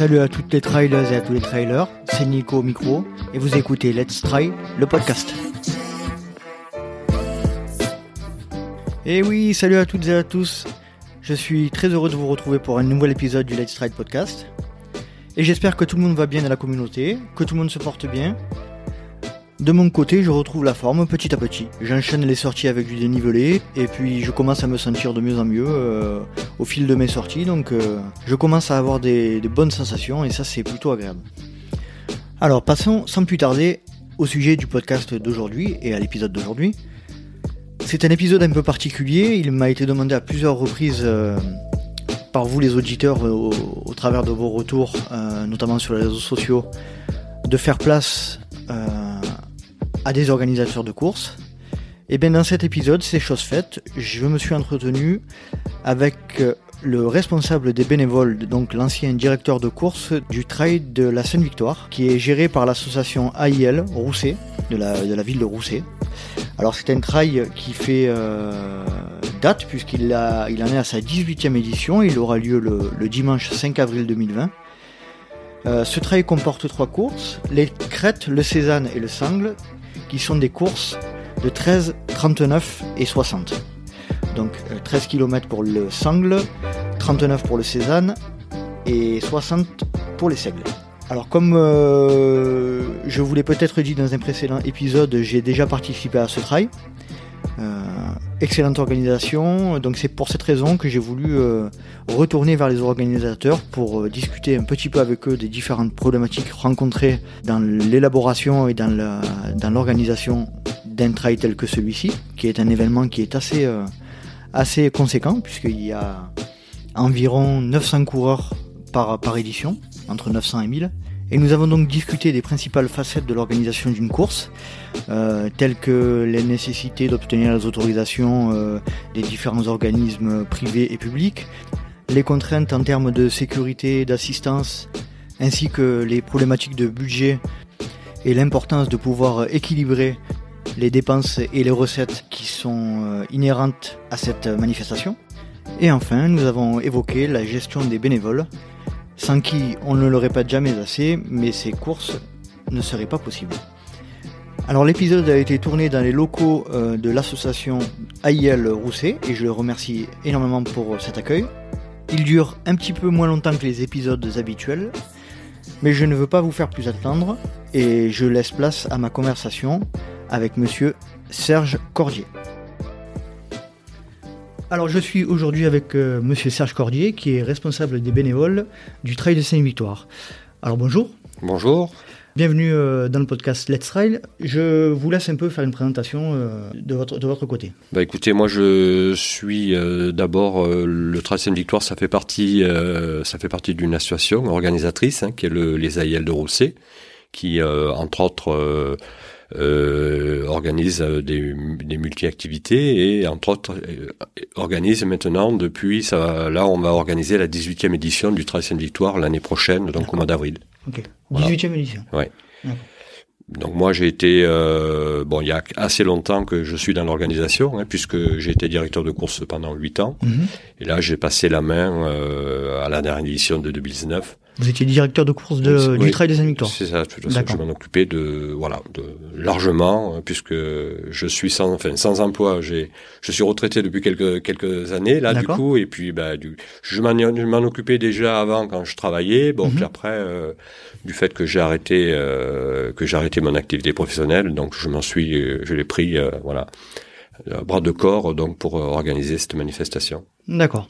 Salut à toutes les trailers et à tous les trailers, c'est Nico au micro et vous écoutez Let's Try, le podcast. Et oui, salut à toutes et à tous. Je suis très heureux de vous retrouver pour un nouvel épisode du Let's Try podcast. Et j'espère que tout le monde va bien dans la communauté, que tout le monde se porte bien de mon côté, je retrouve la forme petit à petit. J'enchaîne les sorties avec du dénivelé et puis je commence à me sentir de mieux en mieux euh, au fil de mes sorties. Donc euh, je commence à avoir des, bonnes sensations et ça c'est plutôt agréable. Alors passons sans plus tarder au sujet du podcast d'aujourd'hui et à l'épisode d'aujourd'hui. C'est un épisode un peu particulier, il m'a été demandé à plusieurs reprises euh, par vous les auditeurs au, au, travers de vos retours, notamment sur les réseaux sociaux, de faire place à des organisateurs de courses. Bien dans cet épisode, c'est chose faite, je me suis entretenu avec euh, le responsable des bénévoles, donc l'ancien directeur de course du trail de la Seine-Victoire, qui est géré par l'association AIL Rousset, de la, de la ville de Rousset. Alors c'est un trail qui fait euh, date puisqu'il il en est à sa 18e édition, il aura lieu le, dimanche 5 avril 2020. Euh, ce trail comporte trois courses, les crêtes, le Cézanne et le Sangle, qui sont des courses de 13, 39 et 60. Donc 13 euh, km pour le sangle, 39 pour le Cézanne et 60 pour les seigles. Alors comme euh, je vous l'ai peut-être dit dans un précédent épisode, j'ai déjà participé à ce trail. Euh, excellente organisation. Donc c'est pour cette raison que j'ai voulu euh, retourner vers les organisateurs pour euh, discuter un petit peu avec eux des différentes problématiques rencontrées dans l'élaboration et dans l'organisation d'un trail tel que celui-ci, qui est un événement qui est assez, assez conséquent puisqu'il y a environ 900 coureurs par, par édition, entre 900 et 1000. Et nous avons donc discuté des principales facettes de l'organisation d'une course, euh, telles que les nécessités d'obtenir les autorisations euh, des différents organismes privés et publics, les contraintes en termes de sécurité, d'assistance, ainsi que les problématiques de budget et l'importance de pouvoir équilibrer les dépenses et les recettes qui sont euh, inhérentes à cette manifestation. Et enfin, nous avons évoqué la gestion des bénévoles sans qui on ne le répète jamais assez, mais ces courses ne seraient pas possibles. Alors l'épisode a été tourné dans les locaux euh, de l'association AIL Rousset et je le remercie énormément pour cet accueil. Il dure un petit peu moins longtemps que les épisodes habituels, mais je ne veux pas vous faire plus attendre et je laisse place à ma conversation avec monsieur Serge Cordier. Alors je suis aujourd'hui avec euh, Monsieur Serge Cordier, qui est responsable des bénévoles du Trail de Seine-Victoire. Alors bonjour. Bonjour. Bienvenue euh, dans le podcast Let's Trail. Je vous laisse un peu faire une présentation euh, de, votre, de votre côté. Bah écoutez, moi je suis d'abord le Trail Seine-Victoire, ça fait partie, ça fait partie d'une association organisatrice hein, qui est le, les AIL de Rousset, qui entre autres euh, organise euh, des, des multi-activités et entre autres euh, organise maintenant depuis ça là on va organiser la 18e édition du Trail Sainte-Victoire l'année prochaine donc au mois d'avril. Ok. 18e édition. Ouais. Donc moi j'ai été euh, bon il y a assez longtemps que je suis dans l'organisation hein, puisque j'ai été directeur de course pendant huit ans mhm. et là j'ai passé la main euh, à la dernière édition de 2019 vous étiez directeur de course de, du Trail des Victoires. C'est ça, je m'en occupais de voilà, de largement hein, puisque je suis sans enfin sans emploi, j'ai je suis retraité depuis quelques quelques années là du coup et puis bah du, je m'en occupais déjà avant quand je travaillais, bon mhm. puis après euh, du fait que j'ai arrêté euh, que j'ai arrêté mon activité professionnelle, donc je m'en suis je l'ai pris euh, voilà bras de corps donc pour organiser cette manifestation. D'accord.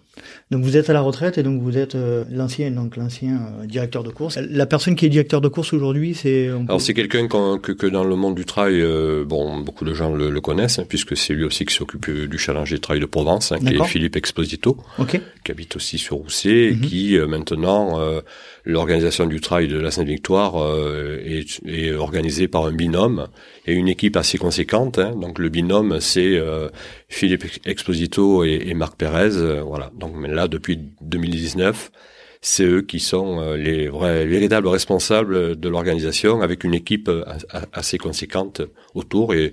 Donc vous êtes à la retraite et donc vous êtes euh, l'ancien donc l'ancien euh, directeur de course. La personne qui est directeur de course aujourd'hui, c'est alors c'est quelqu'un que, que, dans le monde du trail, euh, bon beaucoup de gens le, connaissent hein, puisque c'est lui aussi qui s'occupe du challenge des trails de Provence, hein, qui est Philippe Exposito, qui habite aussi sur Rousset et mhm. qui maintenant l'organisation du trail de la Sainte-Victoire est, est, organisée par un binôme et une équipe assez conséquente. Hein. Donc le binôme c'est Philippe Exposito et, et Marc Pérez, voilà. Donc là, depuis 2019, c'est eux qui sont les vrais, véritables responsables de l'organisation, avec une équipe assez conséquente autour et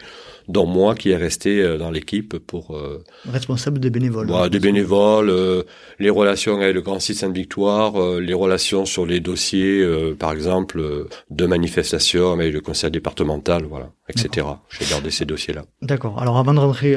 dont moi qui est resté euh, dans l'équipe pour euh, responsable des bénévoles. Voilà, des bénévoles, euh, les relations avec le Grand Site Sainte-Victoire, les relations sur les dossiers, par exemple, de manifestations avec le conseil départemental, voilà, etc. J'ai gardé ces dossiers-là. D'accord. Alors avant de rentrer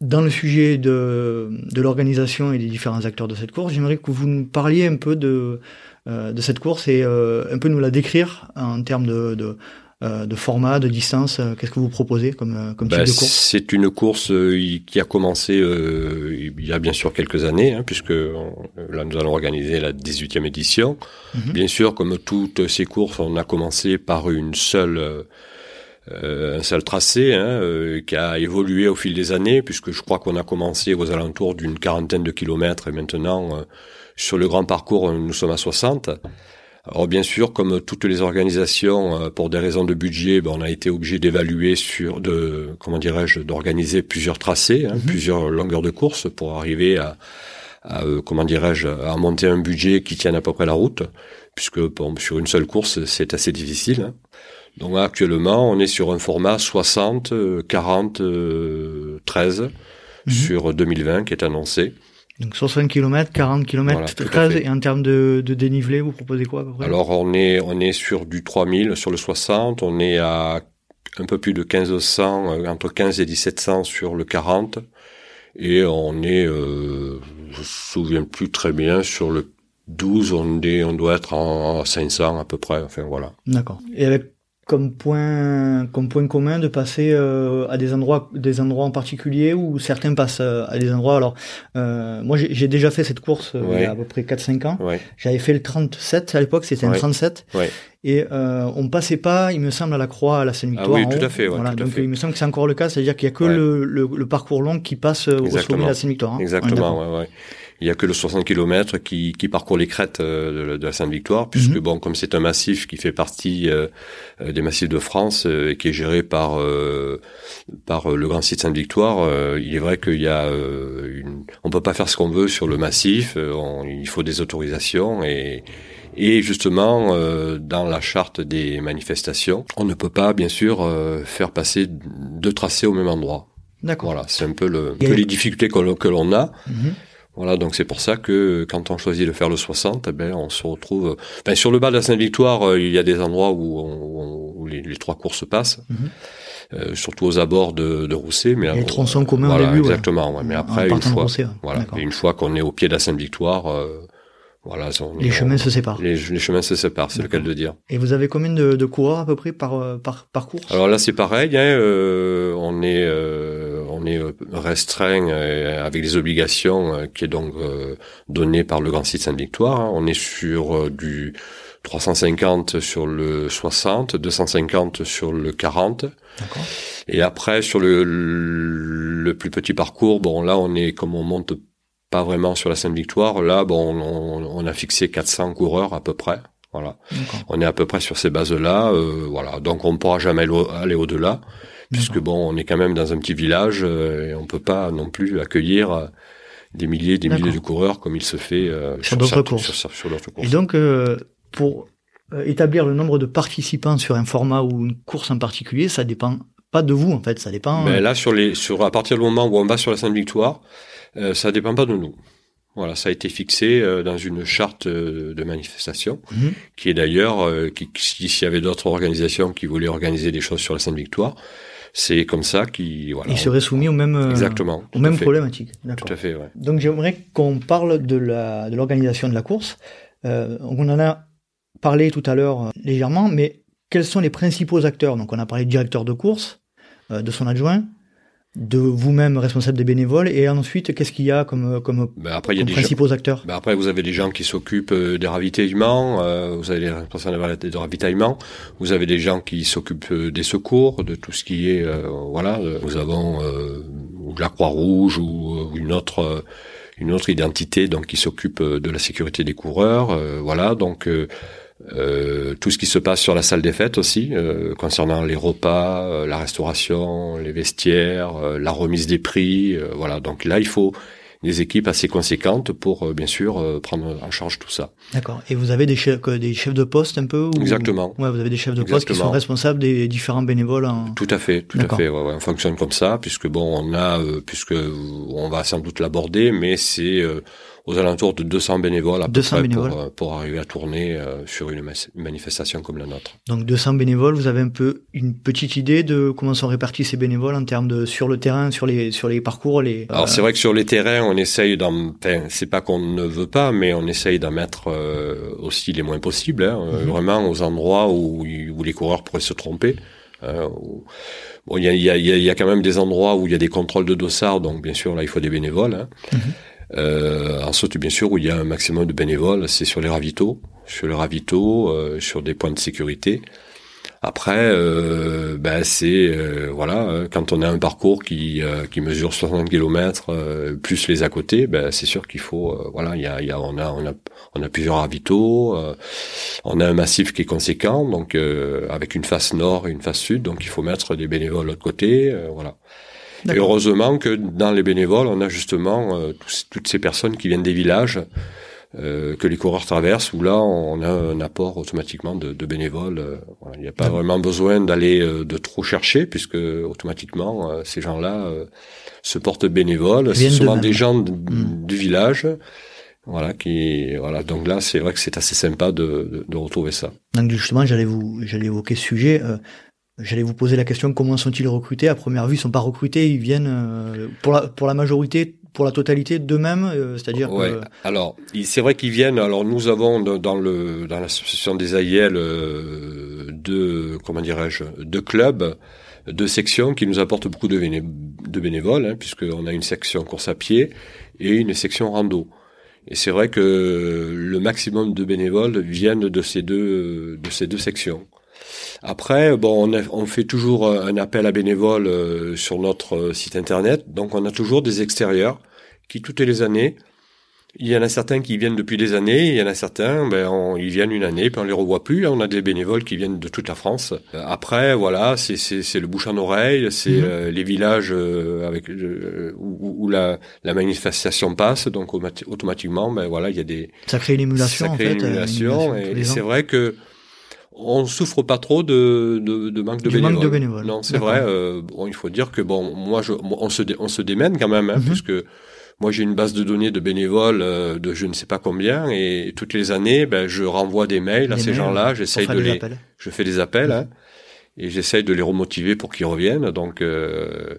dans le sujet de, de l'organisation et des différents acteurs de cette course, j'aimerais que vous nous parliez un peu de, de cette course et un peu nous la décrire en termes de, de euh, de format, de distance euh, Qu'est-ce que vous proposez comme, euh, comme type bah, de course? C'est une course qui a commencé il y a bien sûr quelques années, hein, puisque là nous allons organiser la 18e édition. Mhm. Bien sûr, comme toutes ces courses, on a commencé par une seule un seul tracé hein, qui a évolué au fil des années, puisque je crois qu'on a commencé aux alentours d'une quarantaine de kilomètres et maintenant sur le grand parcours nous sommes à 60. Alors bien sûr, comme toutes les organisations, euh, pour des raisons de budget, ben, on a été obligé d'évaluer sur, de, comment dirais-je, d'organiser plusieurs tracés, hein, mhm. plusieurs longueurs de course pour arriver à, à euh, comment dirais-je, à monter un budget qui tienne à peu près la route, puisque bon, sur une seule course, c'est assez difficile. Hein. Donc actuellement, on est sur un format 60, 40, 13 sur 2020 qui est annoncé. Donc 60 km, 40 km, 13, et en termes de, de, dénivelé, vous proposez quoi à peu près? Alors on est on est sur du 3000 sur le 60, on est à un peu plus de 1500, euh, entre 15 et 1700 sur le 40, et on est, euh, je me souviens plus très bien, sur le 12, on est, on doit être en 500 à peu près, enfin voilà. D'accord. Et avec comme point comme point commun de passer euh, à des endroits des endroits en particulier où certains passent euh, à des endroits. Alors euh, moi j'ai déjà fait cette course euh, il y a à peu près 4 5 ans. J'avais fait le 37 à l'époque c'était un 37 et on passait pas il me semble à la croix à la Sainte-Victoire ah oui tout à fait voilà, donc il me semble que c'est encore le cas c'est-à-dire qu'il y a que le, le, parcours long qui passe au sommet de la Sainte-Victoire hein. exactement ouais, ouais il y a que le 60 km qui, qui parcourt les crêtes euh, de, la Sainte-Victoire, puisque mhm. bon, comme c'est un massif qui fait partie euh, euh, des massifs de France et qui est géré par par le grand site Sainte-Victoire, il est vrai qu'il y a une, on peut pas faire ce qu'on veut sur le massif, il faut des autorisations et et justement, dans la charte des manifestations, on ne peut pas, bien sûr, faire passer deux tracés au même endroit. D'accord. Voilà, c'est un peu, le, peu les difficultés que l'on a. Mhm. Voilà, donc c'est pour ça que quand on choisit de faire le 60, eh ben on se retrouve. Ben, sur le bas de la Sainte-Victoire, euh, il y a des endroits où, on, où les, les, trois courses passent, mhm. euh, surtout aux abords de, de Rousset. Mais les tronçons communs voilà, au début, exactement. Ouais. Mais après, une fois, voilà, une fois qu'on est au pied de la Sainte-Victoire. Euh, voilà, les chemins se séparent. Les, les, chemins se séparent, c'est le cas de dire. Et vous avez combien de, de coureurs à peu près par euh, par, par course? Alors là, c'est pareil. Hein, euh, on est euh, on est restreint avec des obligations qui est donc donné par le Grand Site Sainte-Victoire. On est sur du 350 sur le 60, 250 sur le 40. Et après sur le, le plus petit parcours, bon là on est comme on monte pas vraiment sur la Sainte-Victoire. Là, bon, on, a fixé 400 coureurs à peu près. Voilà. On est à peu près sur ces bases-là. Euh, voilà. Donc on ne pourra jamais aller au-delà, puisque bon, on est quand même dans un petit village euh, et on peut pas non plus accueillir euh, des milliers, des milliers de coureurs comme il se fait sur, d'autres courses. Sur, courses. Et donc, pour établir le nombre de participants sur un format ou une course en particulier, ça dépend pas de vous en fait, ça dépend. Mais là, sur les, sur à partir du moment où on va sur la Sainte-Victoire, euh, ça dépend pas de nous. Voilà, ça a été fixé euh, dans une charte euh, de manifestation, mhm. qui est d'ailleurs, euh, s'il y avait d'autres organisations qui voulaient organiser des choses sur la Sainte-Victoire, c'est comme ça qu'ils voilà. Ils seraient soumis aux mêmes exactement aux mêmes problématiques. Tout à fait. Ouais. Donc j'aimerais qu'on parle de l'organisation de la course. Euh, on en a parlé tout à l'heure légèrement, mais quels sont les principaux acteurs? Donc on a parlé de directeur de course, de son adjoint, de vous-même responsable des bénévoles et ensuite qu'est-ce qu'il y a comme comme, ben après, il y a des principaux acteurs? Ben après vous avez des gens qui s'occupent euh, des ravitaillements euh, vous avez les responsables de ravitaillement vous avez des gens qui s'occupent euh, des secours de tout ce qui est voilà nous avons la Croix-Rouge ou une autre une autre identité donc qui s'occupe de la sécurité des coureurs voilà donc euh, tout ce qui se passe sur la salle des fêtes aussi, euh, concernant les repas, euh, la restauration, les vestiaires, la remise des prix. voilà, donc là, il faut des équipes assez conséquentes pour bien sûr prendre en charge tout ça. D'accord. Et vous avez des chefs, des chefs de poste un peu Exactement. Ouais, vous avez des chefs de poste qui sont responsables des différents bénévoles. Tout à fait, tout à fait. Ouais, ouais, on fonctionne comme ça puisque bon, on a, puisque on va sans doute l'aborder, mais c'est aux alentours de 200 bénévoles à peu près euh, Pour, arriver à tourner euh, sur une, manifestation comme la nôtre. Donc 200 bénévoles, vous avez un peu une petite idée de comment sont répartis ces bénévoles en termes de sur le terrain, sur les sur les parcours, les. Alors c'est vrai que sur les terrains, on essaye d'en, enfin, c'est pas qu'on ne veut pas, mais on essaye d'en mettre euh, aussi les moins possibles, hein, mhm. vraiment aux endroits où, où les coureurs pourraient se tromper. Hein, bon, il y a, y, a, y a, quand même des endroits où il y a des contrôles de dossard, donc bien sûr là il faut des bénévoles. Hein. Mhm. Euh, ensuite, bien sûr, où il y a un maximum de bénévoles, c'est sur les ravitaux, sur les ravitaux, euh, sur des points de sécurité. Après, euh, ben c'est euh, voilà, quand on a un parcours qui qui mesure 60 km plus les à côté, ben c'est sûr qu'il faut voilà, il y a on a on a plusieurs ravitaux, on a un massif qui est conséquent, donc avec une face nord et une face sud, donc il faut mettre des bénévoles de l'autre côté, voilà. Et heureusement que dans les bénévoles, on a justement euh, toutes ces personnes qui viennent des villages euh, que les coureurs traversent, où là, on a un apport automatiquement de, de bénévoles. Euh, il n'y a pas vraiment besoin d'aller de trop chercher, puisque automatiquement, ces gens-là se portent bénévoles. C'est souvent des gens hmm. du village. Voilà, qui, voilà. Donc là, c'est vrai que c'est assez sympa de, de, retrouver ça. Donc justement, j'allais vous, j'allais évoquer ce sujet. J'allais vous poser la question comment sont-ils recrutés? À première vue, ils sont pas recrutés, ils viennent euh, pour la pour la majorité, pour la totalité d'eux-mêmes, euh, c'est-à-dire. Ouais. Alors, c'est vrai qu'ils viennent. Alors, nous avons dans le dans l'association des AIL euh, deux comment dirais-je deux clubs, deux sections qui nous apportent beaucoup de, de bénévoles, hein, puisqu'on a une section course à pied et une section rando. Et c'est vrai que le maximum de bénévoles viennent de ces deux de ces deux sections. Après, bon, on, on, fait toujours euh, un appel à bénévoles euh, sur notre euh, site internet. Donc, on a toujours des extérieurs qui, toutes les années, il y en a certains qui viennent depuis des années, il y en a certains, ben, ils viennent une année, puis on les revoit plus. On a des bénévoles qui viennent de toute la France. Après, voilà, c'est, c'est, le bouche en oreille, c'est mhm. les villages avec où, la, la, manifestation passe, donc automatiquement, ben voilà, il y a des ça crée une émulation, en fait, émulation, et c'est vrai que on souffre pas trop de, de, de manque de bénévoles. Manque de bénévoles. Non, c'est vrai. Euh, bon, il faut dire que bon, moi, je, on se, on se démène quand même, hein, mhm. puisque moi j'ai une base de données de bénévoles euh, de je ne sais pas combien, et toutes les années, ben, je renvoie des mails à ces gens-là. J'essaye de les, je fais des appels, hein, et j'essaye de les remotiver pour qu'ils reviennent. Donc euh,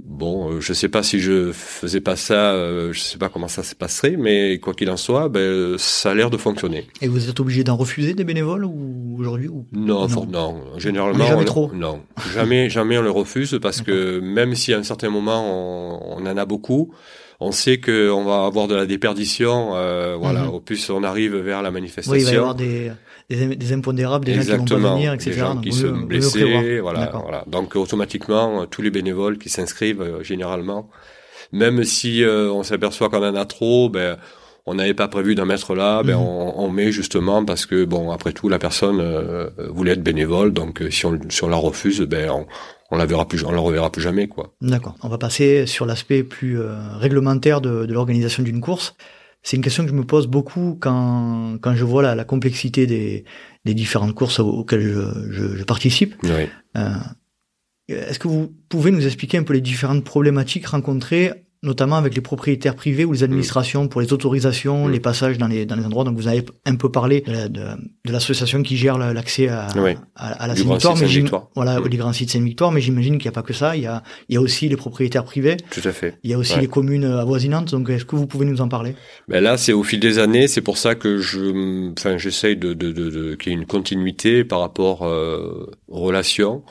Bon, euh, je sais pas si je faisais pas ça, euh, je sais pas comment ça se passerait, mais quoi qu'il en soit, ben, ça a l'air de fonctionner. Et vous êtes obligé d'en refuser des bénévoles ou aujourd'hui ou... non, non, non, généralement, jamais trop. Non, jamais, jamais on le refuse parce que même si à un certain moment on, en a beaucoup, on sait qu'on va avoir de la déperdition. Euh, voilà, mhm. au plus on arrive vers la manifestation. Oui, il va y avoir des des, des impondérables, des gens qui vont pas venir, etc. Des gens qui sont blessés, voilà, voilà. Donc automatiquement, tous les bénévoles qui s'inscrivent euh, généralement, même si euh, on s'aperçoit qu'on en a trop, ben on n'avait pas prévu d'en mettre là, ben mhm. on, on, met justement parce que bon après tout la personne euh, voulait être bénévole, donc si on si on la refuse, ben on, on la verra plus, on la reverra plus jamais quoi. D'accord. On va passer sur l'aspect plus réglementaire de, de l'organisation d'une course c'est une question que je me pose beaucoup quand, quand je vois la, la complexité des, des différentes courses auxquelles je, je, je participe. Oui. Euh, Est-ce que vous pouvez nous expliquer un peu les différentes problématiques rencontrées notamment avec les propriétaires privés ou les administrations pour les autorisations, mm. les passages dans les, dans les endroits. Donc vous avez un peu parlé de, de, de l'association qui gère l'accès à, à, à, la Sainte-Victoire, voilà, mm. les grands sites Sainte-Victoire, mais j'imagine qu'il n'y a pas que ça. Il y a, il y a aussi les propriétaires privés. Tout à fait. Il y a aussi les communes avoisinantes. Donc est-ce que vous pouvez nous en parler? Ben là, c'est au fil des années. C'est pour ça que je, enfin, j'essaye de, de, de, de qu'il y ait une continuité par rapport euh, aux relations.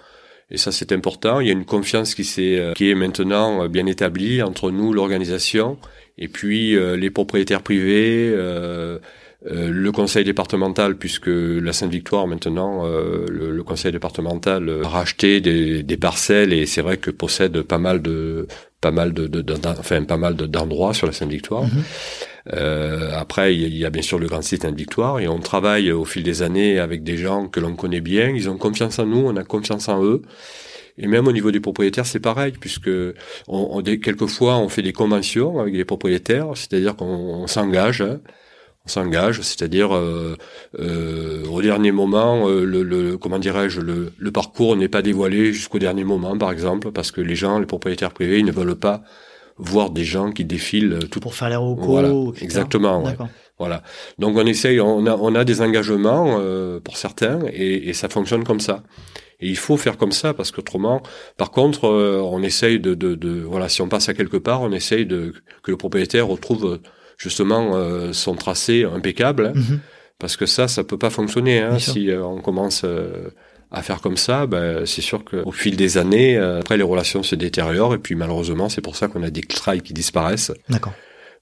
Et ça, c'est important. Il y a une confiance qui, est, euh, qui est maintenant euh, bien établie entre nous, l'organisation, et puis euh, les propriétaires privés, euh, le conseil départemental, puisque la Sainte-Victoire, maintenant, le, le, conseil départemental a racheté des, des parcelles et c'est vrai que possède pas mal de pas mal de, de, enfin pas mal d'endroits sur la Sainte-Victoire. Mhm. Euh, après, il y, a bien sûr le grand site Sainte-Victoire et on travaille au fil des années avec des gens que l'on connaît bien. Ils ont confiance en nous, on a confiance en eux. Et même au niveau des propriétaires, c'est pareil, puisque on, on, quelquefois on fait des conventions avec les propriétaires, c'est-à-dire qu'on s'engage. Hein, s'engage, c'est-à-dire euh, euh, au dernier moment, euh, le, le, comment dirais-je, le, le, parcours n'est pas dévoilé jusqu'au dernier moment, par exemple, parce que les gens, les propriétaires privés, ils ne veulent pas voir des gens qui défilent tout pour faire les recos, voilà, exactement. Ouais. Voilà. Donc on essaye, on a, on a des engagements euh, pour certains et, et, ça fonctionne comme ça. Et il faut faire comme ça parce qu'autrement, par contre, euh, on essaye de, de, de, voilà, si on passe à quelque part, on essaye de que le propriétaire retrouve justement euh, son tracé impeccable, hein, mhm. parce que ça, ça peut pas fonctionner hein, si euh, on commence euh, à faire comme ça. Ben, c'est sûr qu'au fil des années, après les relations se détériorent et puis malheureusement, c'est pour ça qu'on a des trails qui disparaissent. D'accord.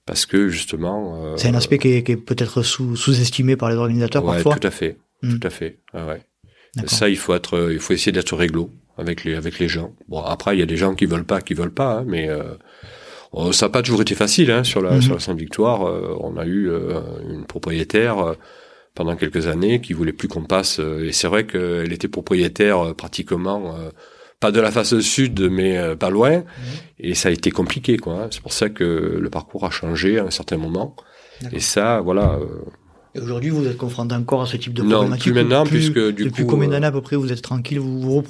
Parce que justement, c'est un aspect qui est, qui est peut-être sous, sous-estimé par les organisateurs ouais, parfois. Tout à fait, mhm. tout à fait. Ah ouais. Ça, il faut être, il faut essayer d'être réglo avec les avec les gens. Bon, après, il y a des gens qui veulent pas, qui veulent pas, hein, mais euh, ça n'a pas toujours été facile hein, sur la mhm. sur la Sainte-Victoire. Euh, on a eu euh, une propriétaire pendant quelques années qui voulait plus qu'on passe. et c'est vrai qu'elle était propriétaire pratiquement pas de la face sud, mais pas loin. Mhm. Et ça a été compliqué, quoi. Hein. C'est pour ça que le parcours a changé à un certain moment. Et ça, voilà. Et aujourd'hui, vous êtes confronté encore à ce type de non, problématique plus maintenant, puisque du depuis coup, combien d'années à peu près vous êtes tranquille, vous vous,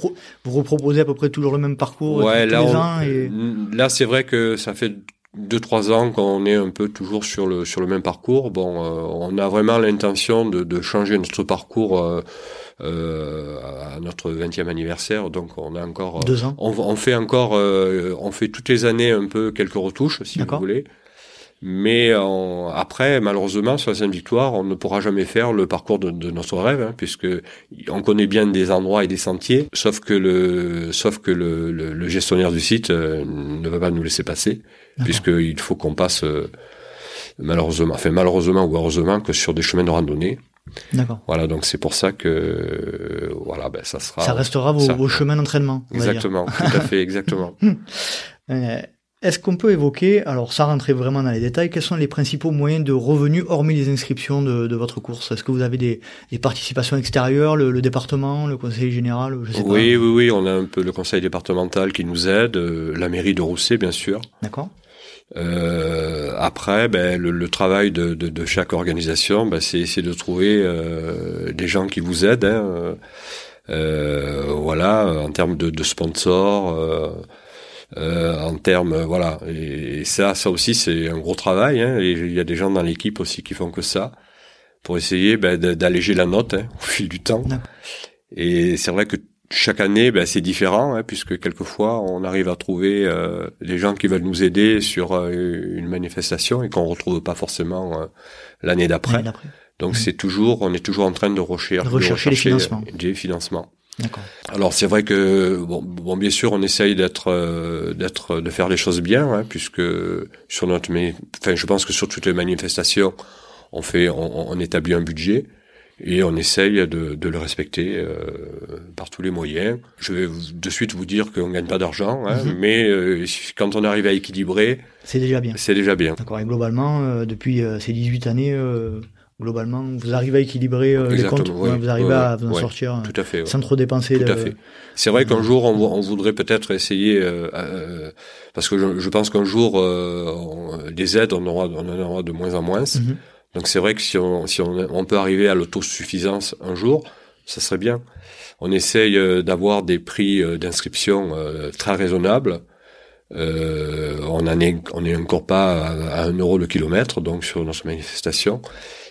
vous, reproposez à peu près toujours le même parcours ouais, là, les ans et... là c'est vrai que ça fait deux trois ans qu'on est un peu toujours sur le sur le même parcours. Bon, euh, on a vraiment l'intention de, de, changer notre parcours. Euh, euh, à notre 20e anniversaire, donc on a encore deux ans. On, on fait encore, euh, on fait toutes les années un peu quelques retouches, si vous voulez. Mais après, malheureusement, sur la Sainte-Victoire, on ne pourra jamais faire le parcours de, de notre rêve, hein, puisque on connaît bien des endroits et des sentiers, sauf que le, sauf que le, le, gestionnaire du site euh, ne va pas nous laisser passer, puisqu'il faut qu'on passe euh, malheureusement, enfin malheureusement ou heureusement que sur des chemins de randonnée. D'accord. Voilà, donc c'est pour ça que voilà, ben ça sera. Ça restera vos, vos chemins d'entraînement. Exactement, tout à fait, exactement. Est-ce qu'on peut évoquer, alors ça rentrer vraiment dans les détails, quels sont les principaux moyens de revenus hormis les inscriptions de, de votre course? Est-ce que vous avez des, des participations extérieures, le, le, département, le conseil général je sais Oui, pas. oui, oui, on a un peu le conseil départemental qui nous aide, euh, la mairie de Rousset bien sûr. D'accord. Euh, après, ben, le, le travail de, de, de, chaque organisation, ben, c'est essayer de trouver euh, des gens qui vous aident. Hein, euh, voilà, en termes de, de sponsors. Euh, euh, en termes voilà. Et, ça ça aussi c'est un gros travail hein, et il y a des gens dans l'équipe aussi qui font que ça pour essayer ben, d'alléger la note hein, au fil du temps. Et c'est vrai que chaque année ben, c'est différent hein, puisque quelquefois on arrive à trouver euh, des gens qui veulent nous aider sur euh, une manifestation et qu'on retrouve pas forcément euh, l'année d'après. Donc c'est toujours on est toujours en train de rechercher, de rechercher, les financements. des financements alors c'est vrai que bon, bon, bien sûr, on essaye d'être, euh, d'être, de faire les choses bien, hein, puisque sur notre, mais, enfin, je pense que sur toutes les manifestations, on fait, on, on établit un budget et on essaye de, de le respecter euh, par tous les moyens. Je vais de suite vous dire qu'on gagne pas d'argent, hein, mhm. mais euh, quand on arrive à équilibrer, c'est déjà bien. C'est déjà bien. D'accord. Et globalement, euh, depuis ces 18 années, globalement, vous arrivez à équilibrer euh, les comptes, vous arrivez à vous en sortir tout à fait, sans trop dépenser. Tout à fait. C'est vrai qu'un jour, on, on voudrait peut-être essayer, euh, euh, parce que je, je pense qu'un jour, euh, des aides, on, aura, on en aura de moins en moins. Mhm. Donc c'est vrai que si on, si on, on peut arriver à l'autosuffisance un jour, ça serait bien. On essaye d'avoir des prix d'inscription très raisonnables. Euh, on n'est on est encore pas à, un euro le kilomètre, donc sur notre manifestation.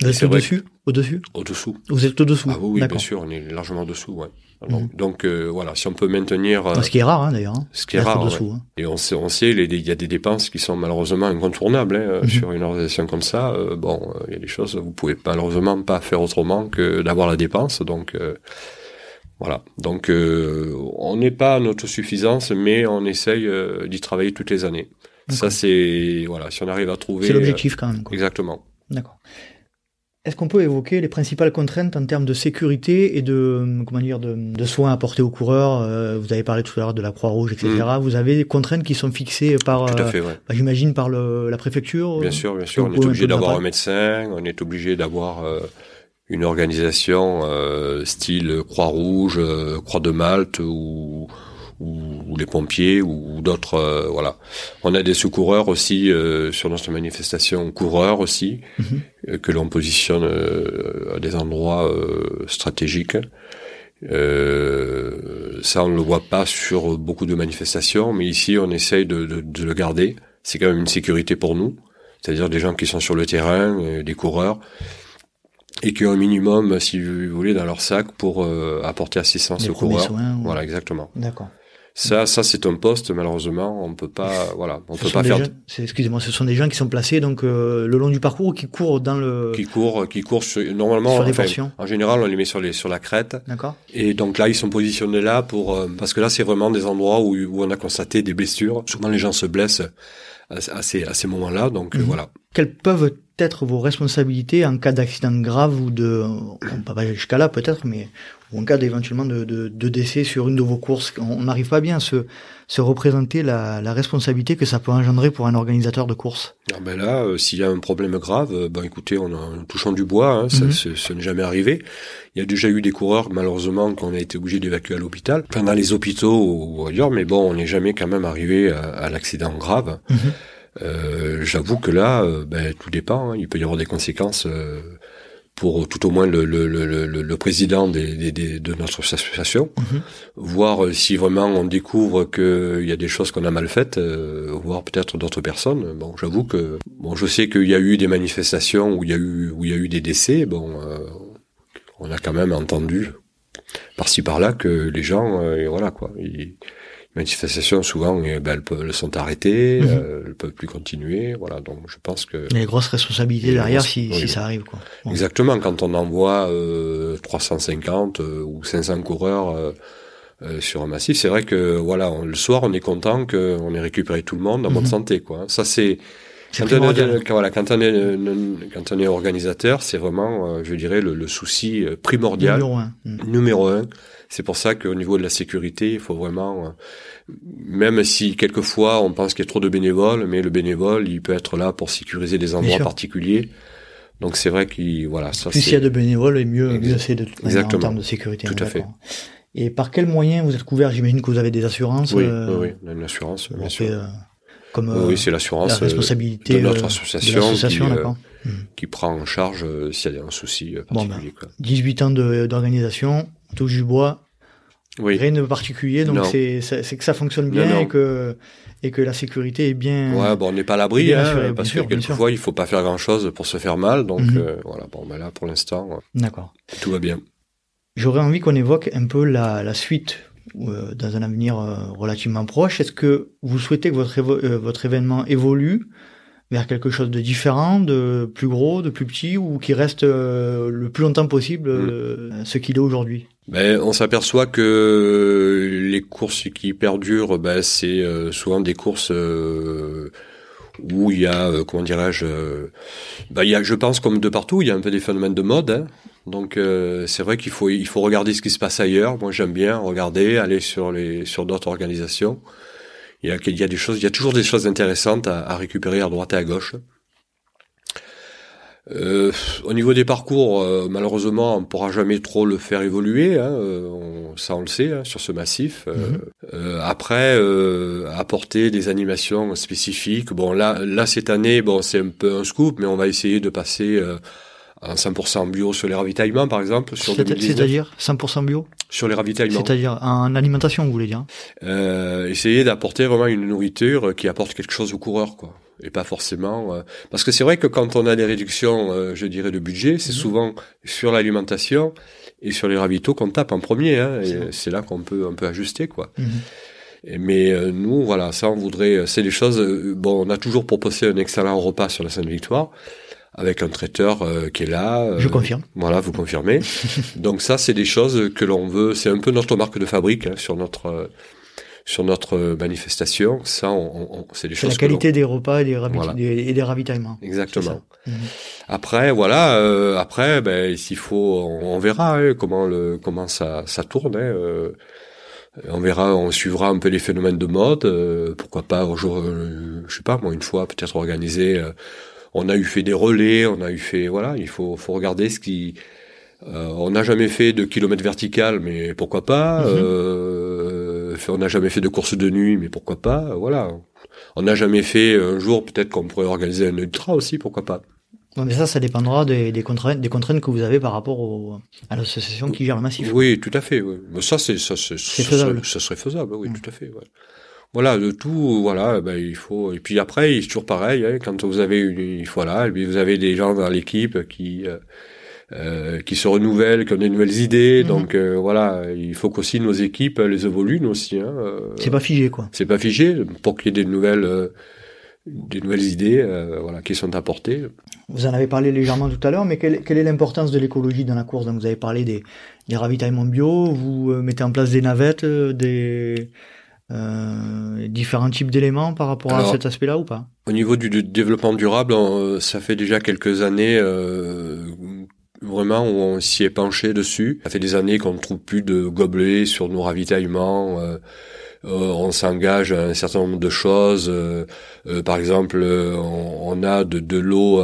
Vous êtes au-dessus? Au-dessus? Au-dessous. Vous êtes au-dessous Ah oui, bien sûr, on est largement au-dessous, ouais. Mhm. Donc, euh, voilà, si on peut maintenir... Euh, ce qui est rare hein, d'ailleurs. Hein, ce qui est rare, dessous, hein. Et on sait, on sait, il y a des dépenses qui sont malheureusement incontournables hein, mhm. sur une organisation comme ça. Euh, bon, il y a des choses, vous pouvez malheureusement pas faire autrement que d'avoir la dépense, donc... Voilà. Donc, euh, on n'est pas à notre suffisance, mais on essaye euh, d'y travailler toutes les années. Ça, c'est voilà, si on arrive à trouver. C'est l'objectif quand même. Quoi. Exactement. D'accord. Est-ce qu'on peut évoquer les principales contraintes en termes de sécurité et de comment dire de, de soins apportés aux coureurs euh, Vous avez parlé tout à l'heure de la Croix-Rouge, etc. Mm. Vous avez des contraintes qui sont fixées par, tout à fait, ouais. bah, j'imagine, par le, la préfecture. Bien sûr, bien sûr. On est obligé d'avoir un médecin, on est obligé d'avoir une organisation euh, style Croix-Rouge, euh, Croix de Malte ou, ou, les pompiers ou, d'autres. voilà. On a des secoureurs aussi sur notre manifestation, coureurs aussi, mhm. que l'on positionne à des endroits stratégiques. Euh, ça, on ne le voit pas sur beaucoup de manifestations, mais ici, on essaye de, de, de le garder. C'est quand même une sécurité pour nous, c'est-à-dire des gens qui sont sur le terrain, euh, des coureurs, et qui ont un minimum, si vous voulez, dans leur sac pour euh, apporter assistance aux coureurs. Voilà, exactement. D'accord. Ça, ça c'est un poste malheureusement, on peut pas, voilà, on peut pas faire. Excusez-moi, ce sont des gens qui sont placés donc euh, le long du parcours ou qui courent dans le. Qui courent, qui courent normalement. en général, on les met sur les sur la crête. D'accord. Et donc là, ils sont positionnés là pour euh, parce que là, c'est vraiment des endroits où, où on a constaté des blessures. Souvent, les gens se blessent à, ces à ces moments-là, donc euh, mhm. voilà. Quelles peuvent être vos responsabilités en cas d'accident grave ou de, on peut pas jusqu'à là peut-être, mais ou en cas d'éventuellement de, de, de, décès sur une de vos courses. On n'arrive pas bien à se, se représenter la, la, responsabilité que ça peut engendrer pour un organisateur de course. Ah ben là, euh, s'il y a un problème grave, euh, ben écoutez, on a touchant du bois, hein, ça, mhm. n'est jamais arrivé. Il y a déjà eu des coureurs, malheureusement, qu'on a été obligé d'évacuer à l'hôpital, pendant les hôpitaux ou ailleurs, mais bon, on n'est jamais quand même arrivé à, à l'accident grave. Mhm. Euh, J'avoue que là, euh, ben, tout dépend. Hein. Il peut y avoir des conséquences pour tout au moins le, le, le, le président des, des, de notre association, mhm. voir euh, si vraiment on découvre qu'il y a des choses qu'on a mal faites, euh, voir peut-être d'autres personnes. Bon, j'avoue que bon, je sais qu'il y a eu des manifestations où il y a eu où il y a eu des décès. Bon, euh, on a quand même entendu par-ci par-là que les gens, voilà quoi, ils, manifestations, souvent, eh ben, elles, sont arrêtées, mhm. euh, elles peuvent plus continuer. Voilà, donc je pense que... Il y a des grosses responsabilités derrière si, si, ça arrive. Quoi. Exactement, quand on envoie euh, 350 euh, ou 500 coureurs euh, euh, sur un massif, c'est vrai que voilà, le soir, on est content qu'on ait récupéré tout le monde en bonne mhm. santé. Quoi. Ça, c'est... Quand, on est, voilà, quand, on est, quand on est organisateur, c'est vraiment, je dirais, le, le souci primordial, numéro un. Numéro un c'est pour ça qu'au niveau de la sécurité, il faut vraiment, euh, même si quelquefois on pense qu'il y a trop de bénévoles, mais le bénévole, il peut être là pour sécuriser des endroits particuliers. Donc c'est vrai qu'il voilà. Ça, Plus il y a de bénévoles, et mieux, mieux c'est de en termes de sécurité. Tout à fait. Et par quels moyens vous êtes couvert? J'imagine que vous avez des assurances. Oui, euh, oui, on a une assurance, bien sûr. Euh, comme oui, c'est l'assurance responsabilité de notre association, qui, qui, prend en charge s'il y a un souci particulier. Bon, ben, 18 ans d'organisation, touche du bois, oui. rien de particulier, donc c'est que ça fonctionne bien et que et que la sécurité est bien. Ouais, bon, on n'est pas à l'abri, hein, parce que quelquefois il faut pas faire grand chose pour se faire mal, donc mhm. euh, voilà. Bon, ben là pour l'instant, euh, d'accord, tout va bien. J'aurais envie qu'on évoque un peu la, la suite euh, dans un avenir relativement proche. Est-ce que vous souhaitez que votre votre événement évolue vers quelque chose de différent, de plus gros, de plus petit, ou qui reste le plus longtemps possible mm. ce qu'il est aujourd'hui? Ben, on s'aperçoit que les courses qui perdurent, ben, c'est euh, souvent des courses euh, où il y a, euh, comment dirais-je, ben, il y a, je pense comme de partout, il y a un peu des phénomènes de mode. Hein. Donc c'est vrai qu'il faut il faut regarder ce qui se passe ailleurs. Moi j'aime bien regarder, aller sur les sur d'autres organisations. Il y a il y a des choses, il y a toujours des choses intéressantes à, à récupérer à droite et à gauche. Euh, au niveau des parcours, euh, malheureusement, on ne pourra jamais trop le faire évoluer. Hein, euh, on, ça, on le sait hein, sur ce massif. Mhm. après, apporter des animations spécifiques. Bon, là, là cette année, bon, c'est un peu un scoop, mais on va essayer de passer en 100% bio sur les ravitaillements, par exemple. C'est-à-dire 100% bio Sur les ravitaillements. C'est-à-dire en alimentation, vous voulez dire Essayer d'apporter vraiment une nourriture qui apporte quelque chose aux coureurs, quoi et pas forcément euh, parce que c'est vrai que quand on a des réductions euh, je dirais de budget c'est mhm. souvent sur l'alimentation et sur les ravitaux qu'on tape en premier hein, c'est là qu'on peut on peut ajuster quoi mhm. mais euh, nous voilà ça on voudrait c'est des choses bon on a toujours proposé un excellent repas sur la Sainte Victoire avec un traiteur qui est là. Je confirme. Voilà, vous confirmez. Donc ça, c'est des choses que l'on veut. C'est un peu notre marque de fabrique hein, sur notre sur notre manifestation. Ça, on, on, c'est des choses. la qualité des repas et des, et des ravitaillements. Exactement. Mhm. Après, voilà. Euh, après, ben, s'il faut, on, verra hein, comment le comment ça ça tourne. Hein, euh, on verra, on suivra un peu les phénomènes de mode. Euh, pourquoi pas, jour, je sais pas, moi une fois peut-être organiser. On a eu fait des relais, on a eu fait, voilà. Il faut faut regarder ce qui on n'a jamais fait de kilomètres vertical, mais pourquoi pas. Mhm fait, on n'a jamais fait de course de nuit, mais pourquoi pas Voilà. On n'a jamais fait un jour, peut-être qu'on pourrait organiser un ultra aussi, pourquoi pas mais ça, ça dépendra des, des, contraintes, des contraintes que vous avez par rapport au, à l'association qui gère le massif. Oui, tout à fait. Oui. Mais ça, c'est ça, faisable. Ça, serait faisable. Oui, mm. tout à fait. Ouais. Voilà, de tout, voilà, ben, il faut. Et puis après, c'est toujours pareil. Hein, quand vous avez une, voilà, et puis vous avez des gens dans l'équipe qui euh, euh, qui se renouvellent, qui ont des nouvelles idées. Mhm. Donc euh, voilà, il faut qu'aussi nos équipes les évoluent aussi. Hein, euh, c'est pas figé quoi. C'est pas figé pour qu'il y ait des nouvelles des nouvelles idées voilà qui sont apportées. Vous en avez parlé légèrement tout à l'heure, mais quelle, quelle est l'importance de l'écologie dans la course? Donc vous avez parlé des, des ravitaillements bio, vous mettez en place des navettes, des euh, différents types d'éléments par rapport à cet aspect-là ou pas? Au niveau du, développement durable, ça fait déjà quelques années euh, vraiment on s'y est penché dessus. Ça fait des années qu'on ne trouve plus de gobelets sur nos ravitaillements. Euh, euh on s'engage à un certain nombre de choses. Euh, par exemple, on, on, a de, de l'eau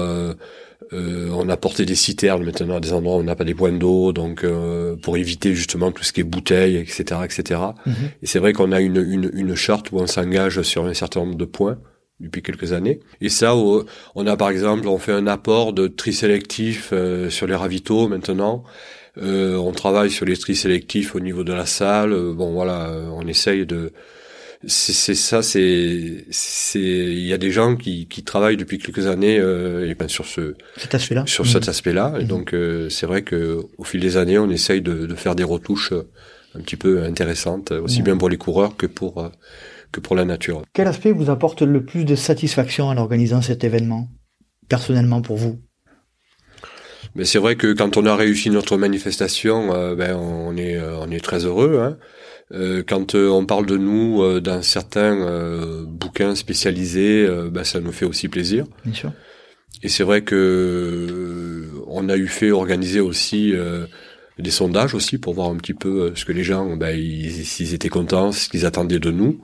euh, on a porté des citernes maintenant à des endroits où on n'a pas des points d'eau, donc euh, pour éviter justement tout ce qui est bouteilles, etc., etc. Mhm. Et c'est vrai qu'on a une, une, une, charte où on s'engage sur un certain nombre de points depuis quelques années. Et ça, on a par exemple, on fait un apport de tri sélectif euh, sur les ravitaux maintenant. on travaille sur les tri sélectifs au niveau de la salle. bon, voilà, on essaye de c'est ça, c'est c'est il y a des gens qui, qui travaillent depuis quelques années euh, et ben sur ce cet aspect-là. Sur cet mmh. aspect-là, et mmh. donc euh, c'est vrai que au fil des années, on essaye de, de faire des retouches euh, un petit peu intéressantes, aussi mmh. bien pour les coureurs que pour euh, que pour la nature. Quel aspect vous apporte le plus de satisfaction en organisant cet événement, personnellement pour vous? Mais c'est vrai que quand on a réussi notre manifestation, ben on est on est très heureux. Hein. Euh, quand euh, on parle de nous euh, dans certains bouquins spécialisés, bah, ça nous fait aussi plaisir. Bien sûr. Et c'est vrai que on a eu fait organiser aussi des sondages aussi pour voir un petit peu ce que les gens, bah, s'ils étaient contents, ce qu'ils attendaient de nous.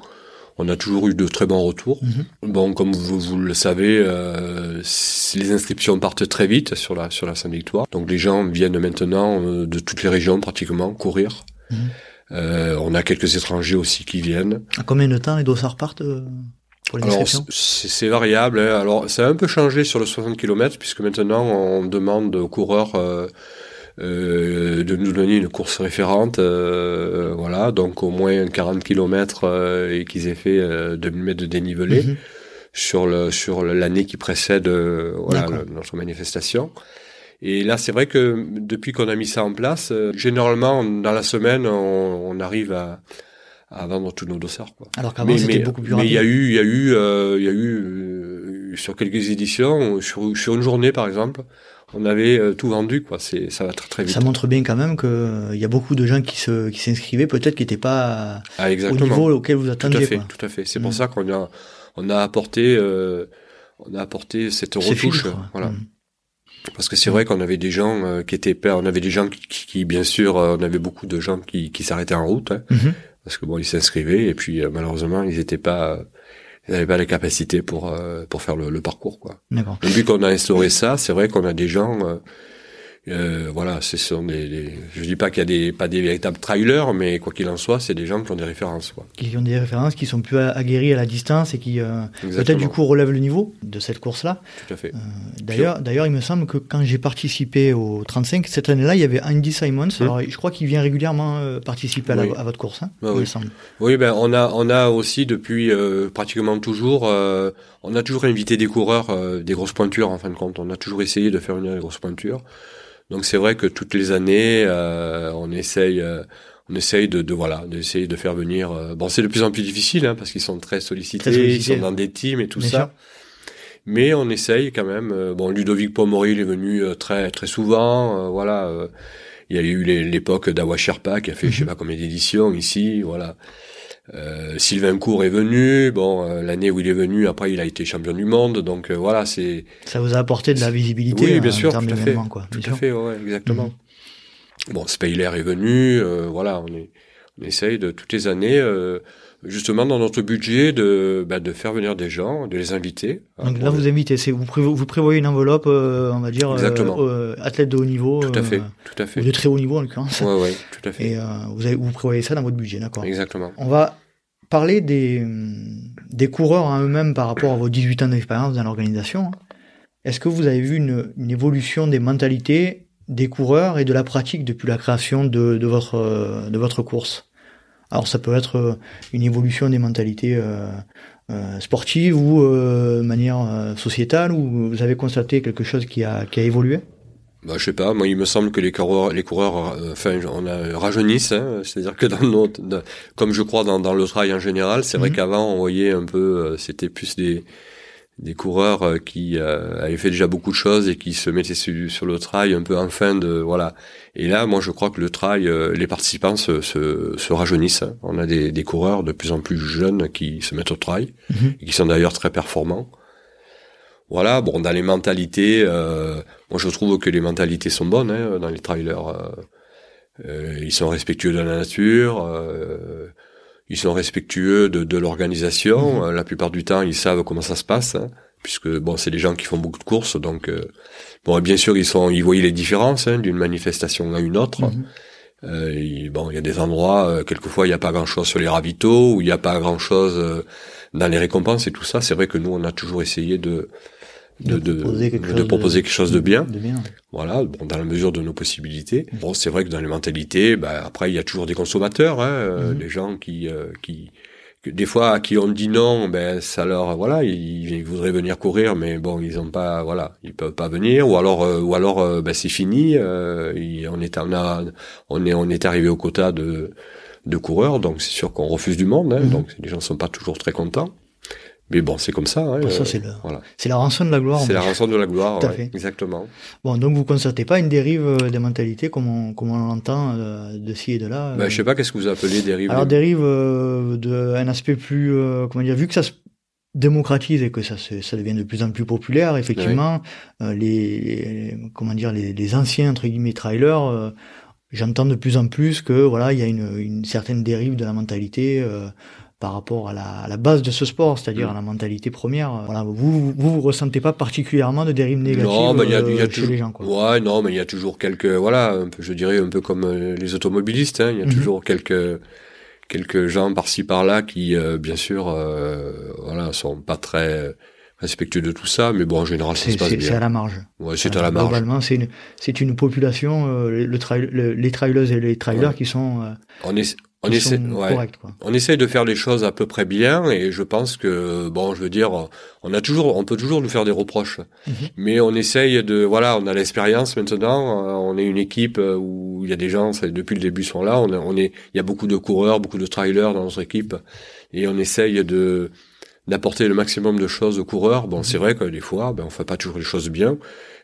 On a toujours eu de très bons retours. Mhm. Bon, comme vous, vous le savez, euh, les inscriptions partent très vite sur la sur la Sainte-Victoire. Donc les gens viennent maintenant de toutes les régions pratiquement courir. Mhm. Euh, on a quelques étrangers aussi qui viennent. À combien de temps les dossards partent euh, pour Alors c'est variable. Hein. Alors ça a un peu changé sur le 60 km puisque maintenant on demande aux coureurs euh, euh, de nous donner une course référente, euh, voilà, donc au moins 40 km et qu'ils aient fait 2000 mètres de dénivelé mhm. sur l'année qui précède voilà, notre manifestation. Et là, c'est vrai que depuis qu'on a mis ça en place, euh, généralement, dans la semaine, on, on arrive à, à, vendre tous nos dossards. Quoi. Alors qu'avant, c'était beaucoup plus rapide. Mais il y a eu, il y a eu, euh, il y a eu euh, sur quelques éditions, sur, sur une journée par exemple, on avait tout vendu. Quoi. C'est, ça va très très vite. Ça montre bien quand même que il y a beaucoup de gens qui se, qui s'inscrivaient, peut-être qui n'étaient pas ah, au niveau auquel vous attendiez. Tout à fait, quoi. tout à fait. C'est pour mm. ça qu'on a, on a apporté, on a apporté cette retouche. voilà. Mm. Parce que c'est vrai qu'on avait des gens euh, qui étaient on avait des gens qui, qui, bien sûr, euh, on avait beaucoup de gens qui, qui s'arrêtaient en route, hein, mhm. parce que bon, ils s'inscrivaient et puis euh, malheureusement, ils étaient pas, ils n'avaient pas les capacités pour pour faire le, le parcours, quoi. D'accord. Depuis qu'on a instauré ça, c'est vrai qu'on a des gens euh, voilà, ce sont des, je dis pas qu'il y a des pas des véritables trailers, mais quoi qu'il en soit, c'est des gens qui ont des références. Quoi. Qui ont des références, qui sont plus aguerris à la distance et qui euh, peut-être du coup relèvent le niveau de cette course-là. Tout à fait. Euh, d'ailleurs, d'ailleurs, il me semble que quand j'ai participé au 35 cette année-là, il y avait Andy Simons. Hum. Alors, je crois qu'il vient régulièrement euh, participer à, à, votre course. Hein, bah oui. oui, ben on a on a aussi depuis pratiquement toujours, on a toujours invité des coureurs, des grosses pointures en fin de compte. On a toujours essayé de faire une grosse pointure. Donc c'est vrai que toutes les années, euh, on essaye, euh, on essaye de, de voilà, d'essayer de faire venir. Euh, bon, c'est de plus en plus difficile hein, parce qu'ils sont très sollicités, ils sont dans des teams et tout ça. Mais on essaye quand même. bon, Ludovic Pomori il est venu très très souvent. voilà. il y a eu l'époque d'Awa Sherpa qui a fait je sais pas combien d'éditions ici. Voilà. Euh, Sylvain Cour est venu. Bon, euh, l'année où il est venu, après il a été champion du monde. Donc euh, voilà, c'est. Ça vous a apporté de la visibilité. Oui, bien sûr, tout à fait. Quoi, tout à fait, ouais, exactement. Mhm. Bon, Spailer est venu. voilà, on est, on essaye de toutes les années justement dans notre budget de, bah, de faire venir des gens, de les inviter. Hein, Donc là, vous invitez, c'est vous, prévoyez, vous prévoyez une enveloppe, euh, on va dire, Exactement. Euh, athlète de haut niveau. Tout à fait, euh, tout à fait. Ou de très haut niveau en l'occurrence. Ouais, ouais, tout à fait. Et vous, avez, vous prévoyez ça dans votre budget, d'accord Exactement. On va parler des, des coureurs en eux-mêmes par rapport à vos 18 ans d'expérience dans l'organisation. Est-ce que vous avez vu une, une, évolution des mentalités des coureurs et de la pratique depuis la création de, de votre, de votre course? Alors ça peut être une évolution des mentalités euh, euh, sportives ou euh, de manière euh, sociétale, ou vous avez constaté quelque chose qui a, qui a évolué? Bah, je sais pas, moi il me semble que les coureurs, les coureurs, euh, enfin on a rajeunissent, hein, c'est-à-dire que dans notre, comme je crois dans, dans le trail en général, c'est vrai mhm. qu'avant on voyait un peu, euh, c'était plus des des coureurs euh, qui avaient fait déjà beaucoup de choses et qui se mettaient sur, sur, le trail un peu en fin de voilà. Et là, moi je crois que le trail, les participants se, se, se rajeunissent. Hein. On a des, des, coureurs de plus en plus jeunes qui se mettent au trail mhm. et qui sont d'ailleurs très performants. Voilà, bon, dans les mentalités, euh, moi je trouve que les mentalités sont bonnes hein, dans les trailers. Euh, euh, ils sont respectueux de la nature, euh, ils sont respectueux de, de l'organisation. Mhm. La plupart du temps, ils savent comment ça se passe, hein, puisque bon, c'est des gens qui font beaucoup de courses, donc bon, bien sûr, ils sont, ils voient les différences hein, d'une manifestation à une autre. Mhm. Euh, bon, il y a des endroits, quelquefois, il n'y a pas grand-chose sur les ravitaux, ou il n'y a pas grand-chose dans les récompenses et tout ça. C'est vrai que nous, on a toujours essayé de de, de, proposer, quelque, de chose proposer quelque chose de bien. Voilà, bon, dans la mesure de nos possibilités. Bon, c'est vrai que dans les mentalités, bah, après, il y a toujours des consommateurs, hein, euh, mhm. des gens qui, euh, qui, des fois, à qui on dit non, ben, ça leur, voilà, ils, voudraient venir courir, mais bon, ils ont pas, voilà, ils peuvent pas venir, ou alors, euh, ou alors, ben, c'est fini, on est, on a, on est, on est arrivé au quota de, de coureurs, donc c'est sûr qu'on refuse du monde, hein, mhm. donc les gens sont pas toujours très contents. Mais bon, c'est comme ça. Hein, ça, c'est voilà. la rançon de la gloire. C'est la rançon de la gloire, ouais, exactement. Bon, donc vous constatez pas une dérive euh, des mentalités comme on, comme on l'entend euh, de ci et de là. Ben, euh... je sais pas, qu'est-ce que vous appelez dérive Alors dérive euh, d'un aspect plus, euh, comment dire, vu que ça se démocratise et que ça, ça devient de plus en plus populaire, effectivement, les, les, comment dire, les, les, anciens entre guillemets trailers. J'entends de plus en plus que voilà, il y a une, une certaine dérive de la mentalité par rapport à la, à la, base de ce sport, c'est-à-dire mm. à la mentalité première. Voilà, vous, vous vous ressentez pas particulièrement de dérives négatives non, mais y a, y a euh, chez les gens. Quoi. Ouais, non, mais il y a toujours quelques, voilà, un peu, je dirais un peu comme euh, les automobilistes. Hein, il y a mm-hmm. toujours quelques quelques gens par-ci par-là qui, euh, bien sûr, euh, voilà, sont pas très respectueux de tout ça, mais bon, en général, ça se passe bien. C'est à la marge. Ouais, c'est à la marge. Globalement, c'est une, c'est une population, le, le, les trailers et les trailers qui sont. on est, on essaie, ouais. on essaie de faire les choses à peu près bien et je pense que bon, je veux dire, on a toujours, on peut toujours nous faire des reproches, mhm. mais on essaye de, voilà, on a l'expérience maintenant, euh, on est une équipe euh, où il y a des gens, depuis le début sont là, on, on est, il y a beaucoup de coureurs, beaucoup de trailers dans notre équipe et on essaye de d'apporter le maximum de choses aux coureurs. Bon, c'est mhm. vrai que des fois, ben, on fait pas toujours les choses bien,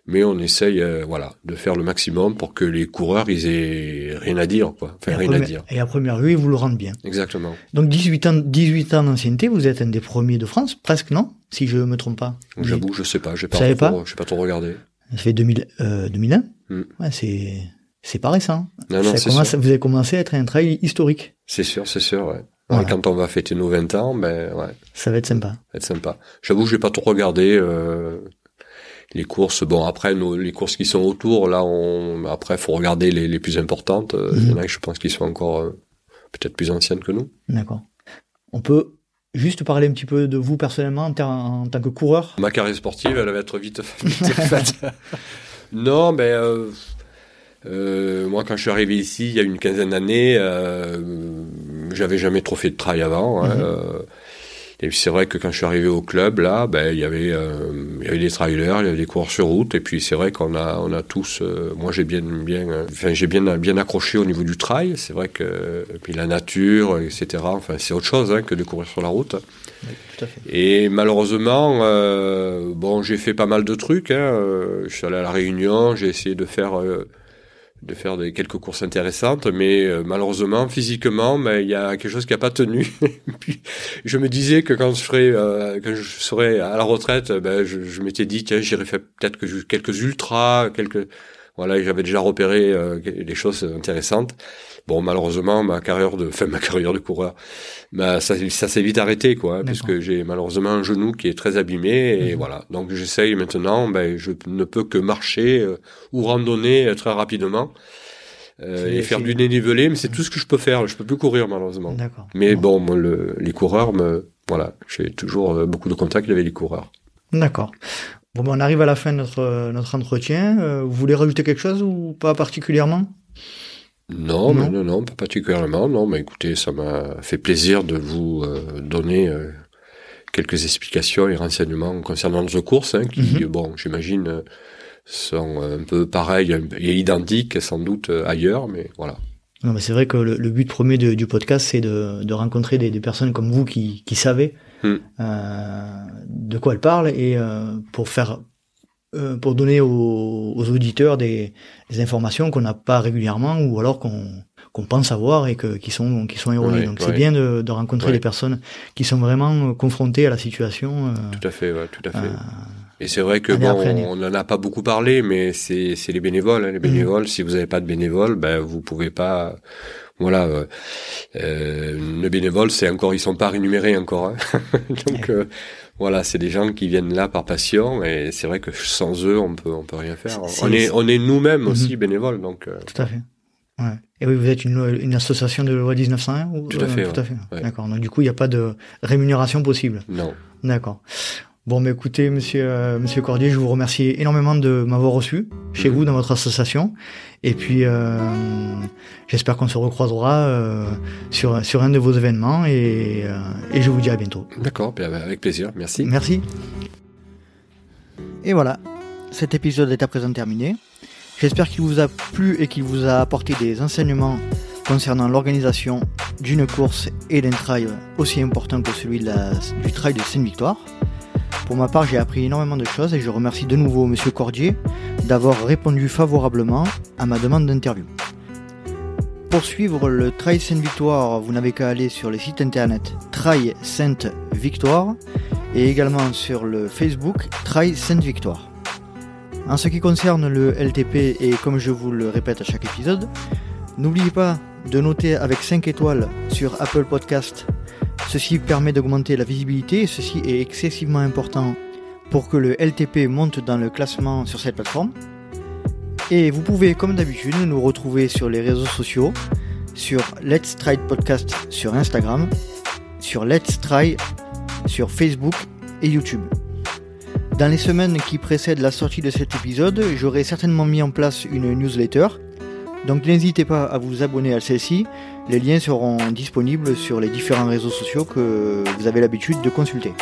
mais on essaye, euh, voilà, de faire le maximum pour que les coureurs, ils aient rien à dire, quoi. Enfin, rien à dire. Et à première vue, ils vous le rendent bien. Exactement. Donc, 18 ans, 18 ans d'ancienneté, vous êtes un des premiers de France, presque, non? Si je me trompe pas. J'avoue, je sais pas, j'ai pas, trop, pas, j'ai pas trop regardé. Ça fait 2000, euh, 2001? Hmm. Ouais, c'est, c'est pas récent. Non, non, ça commence, vous avez commencé à être un trail historique. C'est sûr, c'est sûr, ouais. Et quand on va fêter nos 20 ans, ben ouais. Ça va être sympa. Ça va être sympa. J'avoue, j'ai pas trop regardé euh, les courses. Bon, après nos, les courses qui sont autour, là, on après faut regarder les, les plus importantes. Euh, il y en a, je pense, qui sont encore euh, peut-être plus anciennes que nous. D'accord. On peut juste parler un petit peu de vous personnellement en, en tant que coureur? Ma carrière sportive, elle va être vite, vite faite. non, mais ben, euh, moi, quand je suis arrivé ici, il y a une quinzaine d'années, j'avais jamais trop fait de trail avant. Hein, euh, et c'est vrai que quand je suis arrivé au club, là, ben, il y avait, euh, il y avait des trailers, il y avait des coureurs sur route, et puis c'est vrai qu'on a, on a tous, euh, moi j'ai bien, bien, enfin j'ai bien, bien accroché au niveau du trail. C'est vrai que, et puis la nature, etc. Enfin, c'est autre chose hein, que de courir sur la route. tout à fait. Et malheureusement, euh, bon, j'ai fait pas mal de trucs. Hein, je suis allé à la Réunion, j'ai essayé de faire de faire des, quelques courses intéressantes, mais euh, malheureusement, physiquement, ben, il y a quelque chose qui n'a pas tenu. Puis, je me disais que quand je serais, euh, quand je serais à la retraite, ben, je, je m'étais dit, tiens, j'irais faire peut-être que quelques ultras, quelques, voilà, j'avais déjà repéré euh, des choses intéressantes. Bon, malheureusement, ma carrière de, enfin, ma carrière de coureur, bah, ça, ça s'est vite arrêté, quoi, puisque j'ai malheureusement un genou qui est très abîmé, et mhm. voilà. Donc, j'essaye maintenant, ben, je ne peux que marcher euh, ou randonner euh, très rapidement. et faire du dénivelé, mais c'est tout ce que je peux faire. Je peux plus courir malheureusement. Mais bon, moi, le, les coureurs me, voilà, j'ai toujours beaucoup de contacts avec les coureurs. D'accord. Bon, ben, on arrive à la fin de notre, notre entretien. vous voulez rajouter quelque chose ou pas particulièrement? Non, non, non, non, pas particulièrement. Non, mais écoutez, ça m'a fait plaisir de vous donner quelques explications et renseignements concernant nos courses, hein, qui, mhm. bon, j'imagine, euh, sont un peu pareils et identiques sans doute euh, ailleurs, mais voilà. Non, mais c'est vrai que le, but premier du podcast, c'est de, de, rencontrer des, des, personnes comme vous qui, qui savez hmm. euh, de quoi elles parlent et euh, pour faire euh, pour donner aux, aux auditeurs des, des informations qu'on n'a pas régulièrement ou alors qu'on qu'on pense avoir et que, qui sont qui sont erronés. Donc c'est bien de, de rencontrer des personnes qui sont vraiment confrontées à la situation. Euh, tout à fait, ouais, tout à fait. Euh, et c'est vrai que bon, on n'en a pas beaucoup parlé, mais c'est c'est les bénévoles. Hein, les mhm. bénévoles, si vous n'avez pas de bénévoles, ben vous pouvez pas. Voilà, euh, les bénévoles, c'est encore, ils sont pas rémunérés encore. Hein. Donc voilà, c'est des gens qui viennent là par passion, et c'est vrai que sans eux, on peut on peut rien faire. on est on est nous-mêmes mhm. aussi bénévoles, donc. Tout à fait. Ouais. Et oui, vous êtes une, une association de loi 1901 ou, Tout à fait. tout à fait. D'accord. Donc du coup, il n'y a pas de rémunération possible. Non. D'accord. Bon, mais écoutez, monsieur, euh, monsieur Cordier, je vous remercie énormément de m'avoir reçu chez mhm. vous dans votre association. Et puis, euh, j'espère qu'on se recroisera euh, sur, sur un de vos événements et, euh, et je vous dis à bientôt. D'accord, avec plaisir. Merci. Merci. Et voilà, cet épisode est à présent terminé. J'espère qu'il vous a plu et qu'il vous a apporté des enseignements concernant l'organisation d'une course et d'un trail aussi important que celui du trail de Sainte-Victoire. Pour ma part, j'ai appris énormément de choses et je remercie de nouveau Monsieur Cordier d'avoir répondu favorablement à ma demande d'interview. Pour suivre le Trail Sainte-Victoire, vous n'avez qu'à aller sur le site internet Trail Sainte-Victoire et également sur le Facebook Trail Sainte-Victoire. En ce qui concerne le LTP, et comme je vous le répète à chaque épisode, n'oubliez pas de noter avec 5 étoiles sur Apple Podcast. Ceci permet d'augmenter la visibilité et ceci est excessivement important pour que le LTP monte dans le classement sur cette plateforme. Et vous pouvez, comme d'habitude, nous retrouver sur les réseaux sociaux, sur Let's Try Podcast sur Instagram, sur Let's Try sur Facebook et YouTube. Dans les semaines qui précèdent la sortie de cet épisode, j'aurai certainement mis en place une newsletter. Donc n'hésitez pas à vous abonner à celle-ci. Les liens seront disponibles sur les différents réseaux sociaux que vous avez l'habitude de consulter.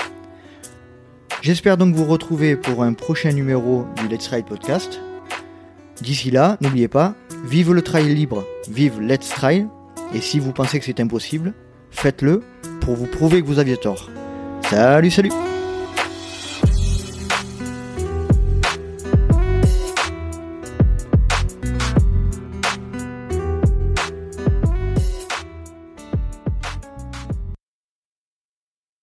J'espère donc vous retrouver pour un prochain numéro du Let's Ride Podcast. D'ici là, n'oubliez pas, vive le trail libre, vive Let's Trail, et si vous pensez que c'est impossible, faites-le pour vous prouver que vous aviez tort. Salut, salut